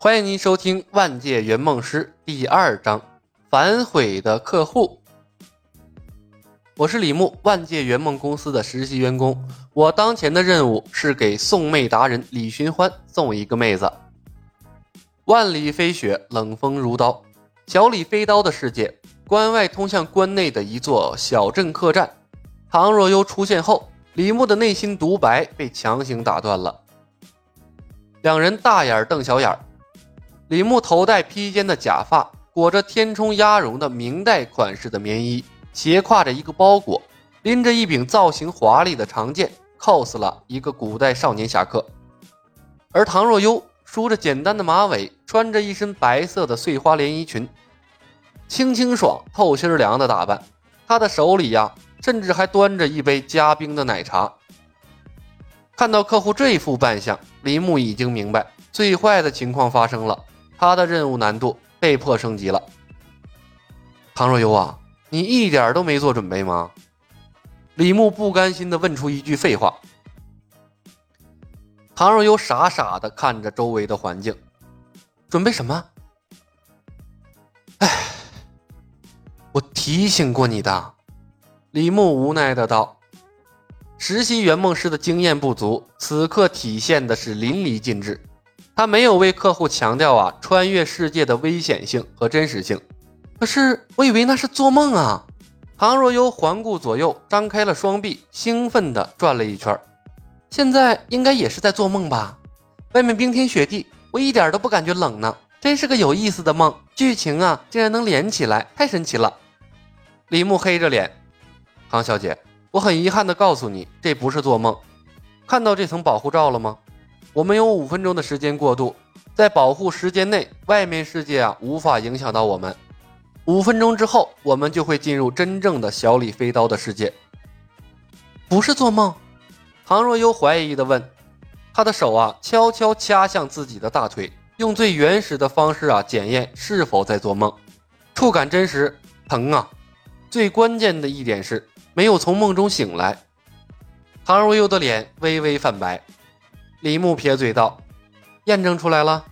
欢迎您收听《万界圆梦师》第二章《反悔的客户》。我是李牧，万界圆梦公司的实习员工。我当前的任务是给送妹达人李寻欢送一个妹子。万里飞雪，冷风如刀。小李飞刀的世界，关外通向关内的一座小镇客栈。唐若幽出现后，李牧的内心独白被强行打断了。两人大眼瞪小眼。李牧头戴披肩的假发，裹着填充鸭绒的明代款式的棉衣。斜挎着一个包裹，拎着一柄造型华丽的长剑，cos 了一个古代少年侠客。而唐若幽梳着简单的马尾，穿着一身白色的碎花连衣裙，清清爽、透心凉的打扮。她的手里呀，甚至还端着一杯加冰的奶茶。看到客户这副扮相，李牧已经明白最坏的情况发生了，他的任务难度被迫升级了。唐若幽啊！你一点都没做准备吗？李牧不甘心地问出一句废话。唐若幽傻傻的看着周围的环境，准备什么？哎，我提醒过你的。李牧无奈的道：“实习圆梦师的经验不足，此刻体现的是淋漓尽致。他没有为客户强调啊，穿越世界的危险性和真实性。”可是我以为那是做梦啊！唐若幽环顾左右，张开了双臂，兴奋地转了一圈。现在应该也是在做梦吧？外面冰天雪地，我一点都不感觉冷呢，真是个有意思的梦。剧情啊，竟然能连起来，太神奇了！李牧黑着脸，唐小姐，我很遗憾地告诉你，这不是做梦。看到这层保护罩了吗？我们有五分钟的时间过渡，在保护时间内，外面世界啊无法影响到我们。五分钟之后，我们就会进入真正的小李飞刀的世界。不是做梦？唐若幽怀疑地问。他的手啊，悄悄掐向自己的大腿，用最原始的方式啊，检验是否在做梦。触感真实，疼啊！最关键的一点是，没有从梦中醒来。唐若幽的脸微微泛白。李牧撇嘴道：“验证出来了。”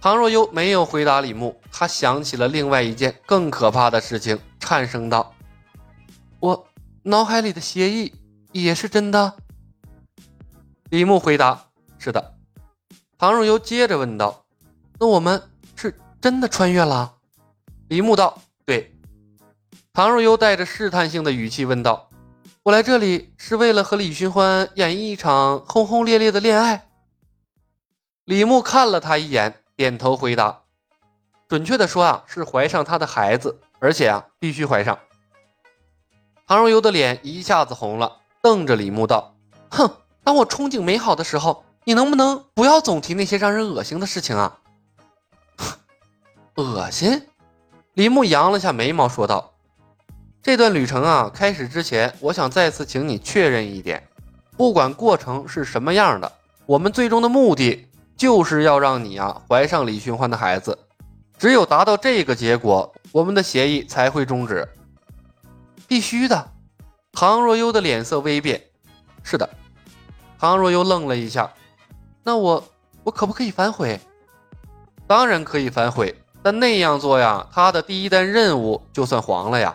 唐若幽没有回答李牧，他想起了另外一件更可怕的事情，颤声道：“我脑海里的协议也是真的。”李牧回答：“是的。”唐若幽接着问道：“那我们是真的穿越了？”李牧道：“对。”唐若幽带着试探性的语气问道：“我来这里是为了和李寻欢演绎一场轰轰烈烈的恋爱？”李牧看了他一眼。点头回答，准确的说啊，是怀上他的孩子，而且啊，必须怀上。唐若幽的脸一下子红了，瞪着李牧道：“哼，当我憧憬美好的时候，你能不能不要总提那些让人恶心的事情啊？”恶心？李牧扬了下眉毛说道：“这段旅程啊，开始之前，我想再次请你确认一点，不管过程是什么样的，我们最终的目的。”就是要让你啊怀上李寻欢的孩子，只有达到这个结果，我们的协议才会终止。必须的。唐若幽的脸色微变。是的。唐若幽愣了一下。那我我可不可以反悔？当然可以反悔，但那样做呀，他的第一单任务就算黄了呀。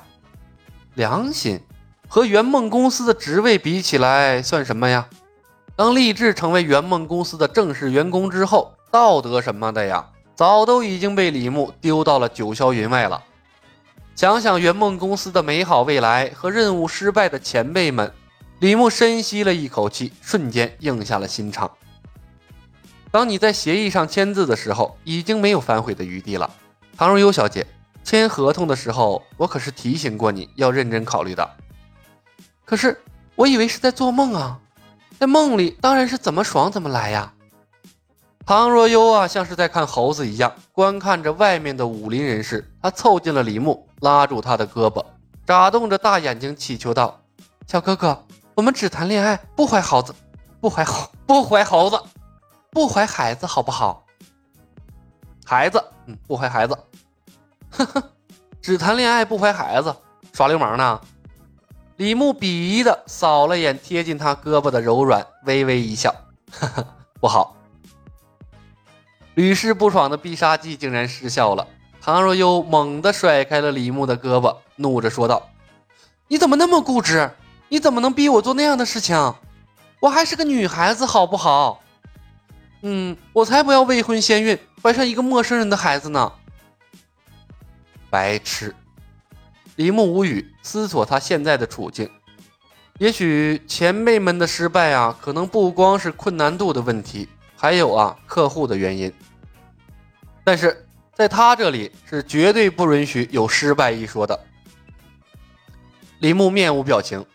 良心和圆梦公司的职位比起来，算什么呀？当立志成为圆梦公司的正式员工之后，道德什么的呀，早都已经被李牧丢到了九霄云外了。想想圆梦公司的美好未来和任务失败的前辈们，李牧深吸了一口气，瞬间硬下了心肠。当你在协议上签字的时候，已经没有反悔的余地了。唐若幽小姐，签合同的时候，我可是提醒过你要认真考虑的。可是我以为是在做梦啊。在梦里当然是怎么爽怎么来呀！唐若幽啊，像是在看猴子一样观看着外面的武林人士。他凑近了李牧，拉住他的胳膊，眨动着大眼睛，祈求道：“小哥哥，我们只谈恋爱，不怀猴子，不怀猴，不怀猴子，不怀孩子，好不好？孩子，嗯，不怀孩子。呵呵，只谈恋爱不怀孩子，耍流氓呢？”李牧鄙夷的扫了眼贴近他胳膊的柔软，微微一笑：“哈哈，不好。”屡试不爽的必杀技竟然失效了。唐若悠猛地甩开了李牧的胳膊，怒着说道：“你怎么那么固执？你怎么能逼我做那样的事情？我还是个女孩子，好不好？嗯，我才不要未婚先孕，怀上一个陌生人的孩子呢！”白痴！李牧无语，思索他现在的处境。也许前辈们的失败啊，可能不光是困难度的问题，还有啊客户的原因。但是。在他这里是绝对不允许有失败一说的。李牧面无表情，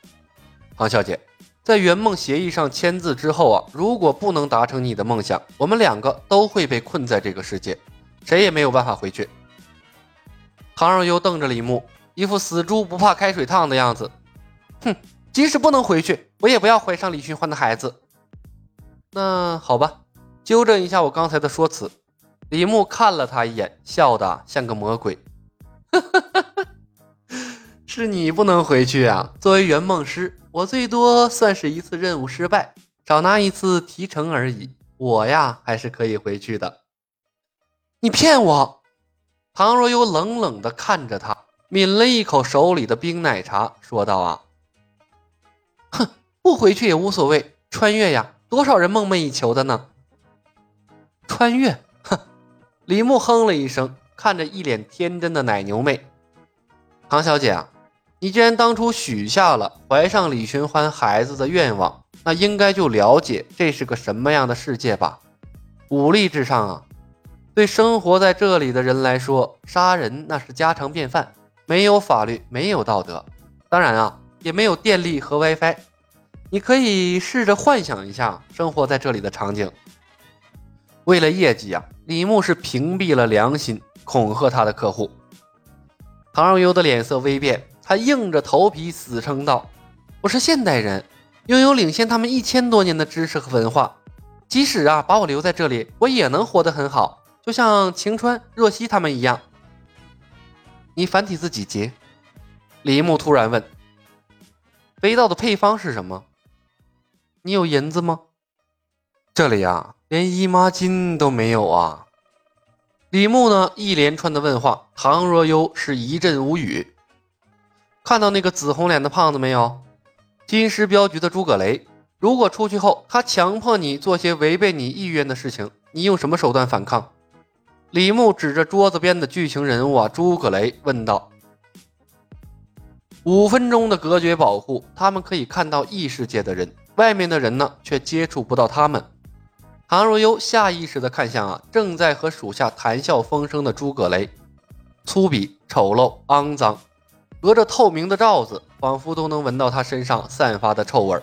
唐小姐，在圆梦协议上签字之后啊，如果不能达成你的梦想，我们两个都会被困在这个世界，谁也没有办法回去。唐若悠瞪着李牧，一副死猪不怕开水烫的样子。哼，即使不能回去，我也不要怀上李寻欢的孩子。那好吧，纠正一下我刚才的说辞。李牧看了他一眼，笑得像个魔鬼。是你不能回去啊！作为圆梦师，我最多算是一次任务失败，少拿一次提成而已。我呀，还是可以回去的。你骗我！唐若悠冷冷地看着他，抿了一口手里的冰奶茶，说道：“啊，哼，不回去也无所谓。穿越呀，多少人梦寐以求的呢？穿越。”哼李牧哼了一声，看着一脸天真的奶牛妹：“唐小姐啊，你既然当初许下了怀上李寻欢孩子的愿望，那应该就了解这是个什么样的世界吧？武力至上啊！对生活在这里的人来说，杀人那是家常便饭，没有法律，没有道德，当然啊，也没有电力和 WiFi。你可以试着幻想一下生活在这里的场景。为了业绩啊！”李牧是屏蔽了良心，恐吓他的客户。唐若悠的脸色微变，他硬着头皮死撑道：“我是现代人，拥有领先他们一千多年的知识和文化。即使啊把我留在这里，我也能活得很好，就像晴川、若曦他们一样。”你繁体字几级？李牧突然问。飞刀的配方是什么？你有银子吗？这里呀。连姨妈巾都没有啊！李牧呢？一连串的问话，唐若悠是一阵无语。看到那个紫红脸的胖子没有？金狮镖局的诸葛雷。如果出去后他强迫你做些违背你意愿的事情，你用什么手段反抗？李牧指着桌子边的剧情人物啊，诸葛雷问道。五分钟的隔绝保护，他们可以看到异世界的人，外面的人呢，却接触不到他们。唐若悠下意识地看向啊，正在和属下谈笑风生的诸葛雷，粗鄙、丑陋、肮脏，隔着透明的罩子，仿佛都能闻到他身上散发的臭味儿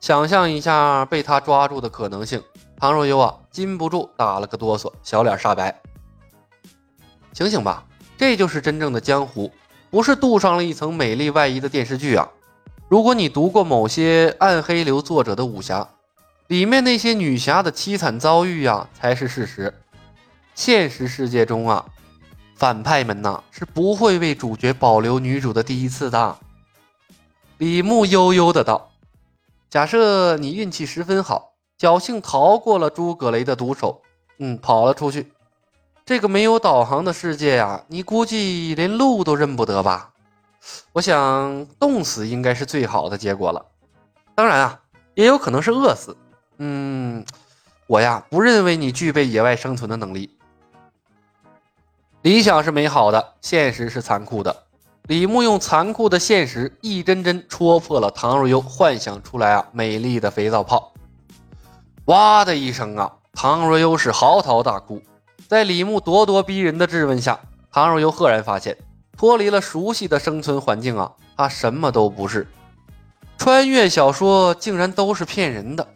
想象一下被他抓住的可能性，唐若悠啊，禁不住打了个哆嗦，小脸煞白。醒醒吧，这就是真正的江湖，不是镀上了一层美丽外衣的电视剧啊！如果你读过某些暗黑流作者的武侠。里面那些女侠的凄惨遭遇呀，才是事实。现实世界中啊，反派们呐是不会为主角保留女主的第一次的。李牧悠悠的道：“假设你运气十分好，侥幸逃过了诸葛雷的毒手，嗯，跑了出去。这个没有导航的世界呀，你估计连路都认不得吧？我想冻死应该是最好的结果了。当然啊，也有可能是饿死。”嗯，我呀不认为你具备野外生存的能力。理想是美好的，现实是残酷的。李牧用残酷的现实一针针戳破了唐若悠幻想出来啊美丽的肥皂泡。哇的一声啊，唐若悠是嚎啕大哭。在李牧咄咄逼人的质问下，唐若悠赫然发现，脱离了熟悉的生存环境啊，他什么都不是。穿越小说竟然都是骗人的。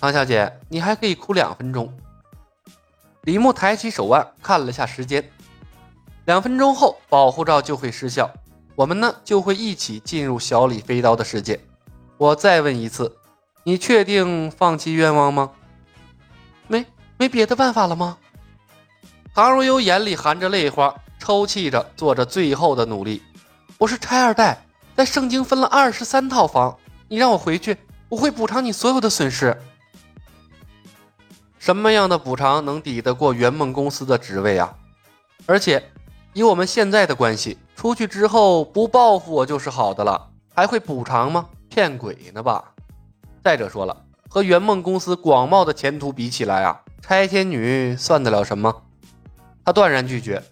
唐小姐，你还可以哭两分钟。李牧抬起手腕看了下时间，两分钟后保护罩就会失效，我们呢就会一起进入小李飞刀的世界。我再问一次，你确定放弃愿望吗？没没别的办法了吗？唐如幽眼里含着泪花，抽泣着做着最后的努力。我是拆二代，在圣经分了二十三套房，你让我回去，我会补偿你所有的损失。什么样的补偿能抵得过圆梦公司的职位啊？而且，以我们现在的关系，出去之后不报复我就是好的了，还会补偿吗？骗鬼呢吧！再者说了，和圆梦公司广袤的前途比起来啊，拆迁女算得了什么？他断然拒绝，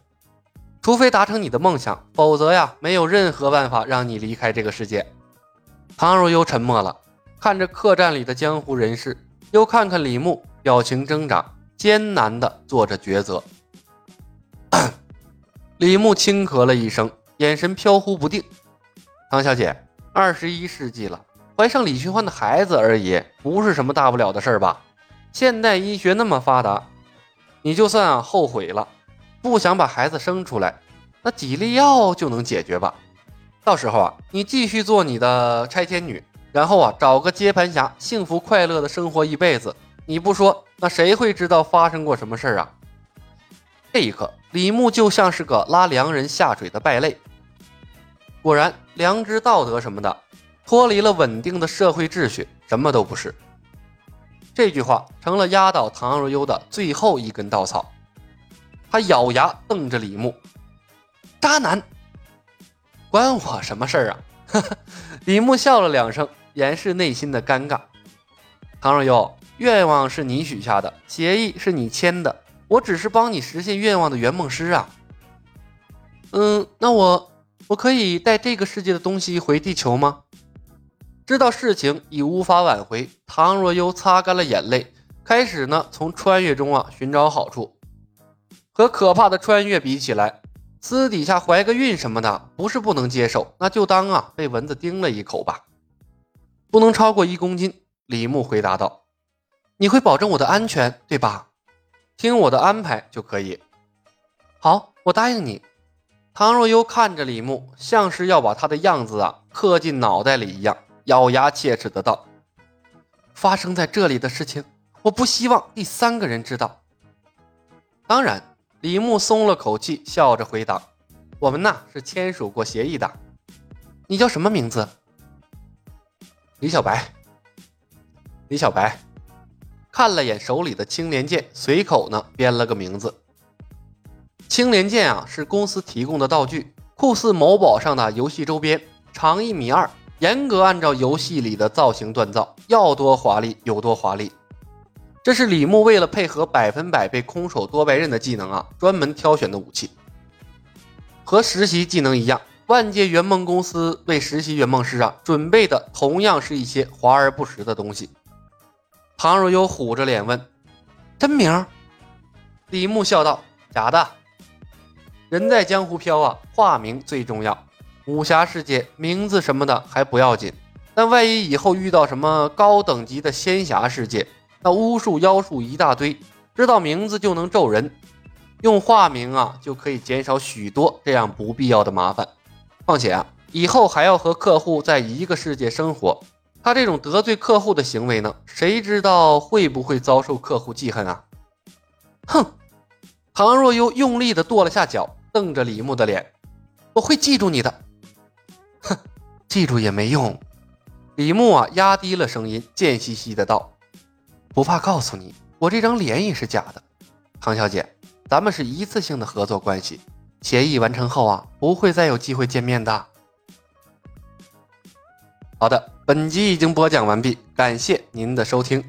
除非达成你的梦想，否则呀，没有任何办法让你离开这个世界。唐若幽沉默了，看着客栈里的江湖人士，又看看李牧。表情挣扎，艰难地做着抉择。李牧轻咳了一声，眼神飘忽不定。唐小姐，二十一世纪了，怀上李寻欢的孩子而已，不是什么大不了的事儿吧？现代医学那么发达，你就算啊后悔了，不想把孩子生出来，那几粒药就能解决吧？到时候啊，你继续做你的拆迁女，然后啊找个接盘侠，幸福快乐的生活一辈子。你不说，那谁会知道发生过什么事儿啊？这一刻，李牧就像是个拉良人下水的败类。果然，良知、道德什么的，脱离了稳定的社会秩序，什么都不是。这句话成了压倒唐若幽的最后一根稻草。他咬牙瞪着李牧：“渣男，关我什么事儿啊？” 李牧笑了两声，掩饰内心的尴尬。唐若幽。愿望是你许下的，协议是你签的，我只是帮你实现愿望的圆梦师啊。嗯，那我我可以带这个世界的东西回地球吗？知道事情已无法挽回，唐若幽擦干了眼泪，开始呢从穿越中啊寻找好处。和可怕的穿越比起来，私底下怀个孕什么的不是不能接受，那就当啊被蚊子叮了一口吧。不能超过一公斤，李牧回答道。你会保证我的安全，对吧？听我的安排就可以。好，我答应你。唐若幽看着李牧，像是要把他的样子啊刻进脑袋里一样，咬牙切齿的道：“发生在这里的事情，我不希望第三个人知道。”当然，李牧松了口气，笑着回答：“我们呐是签署过协议的。你叫什么名字？”李小白。李小白。看了眼手里的青莲剑，随口呢编了个名字。青莲剑啊，是公司提供的道具，酷似某宝上的游戏周边，长一米二，严格按照游戏里的造型锻造，要多华丽有多华丽。这是李牧为了配合百分百被空手多白刃的技能啊，专门挑选的武器。和实习技能一样，万界圆梦公司为实习圆梦师啊准备的同样是一些华而不实的东西。唐若幽虎着脸问：“真名？”李牧笑道：“假的。人在江湖飘啊，化名最重要。武侠世界名字什么的还不要紧，但万一以后遇到什么高等级的仙侠世界，那巫术妖术一大堆，知道名字就能咒人。用化名啊，就可以减少许多这样不必要的麻烦。况且啊，以后还要和客户在一个世界生活。”他这种得罪客户的行为呢，谁知道会不会遭受客户记恨啊？哼！唐若幽用力的跺了下脚，瞪着李牧的脸：“我会记住你的。”记住也没用。李牧啊，压低了声音，贱兮兮的道：“不怕告诉你，我这张脸也是假的。唐小姐，咱们是一次性的合作关系，协议完成后啊，不会再有机会见面的。”好的。本集已经播讲完毕，感谢您的收听。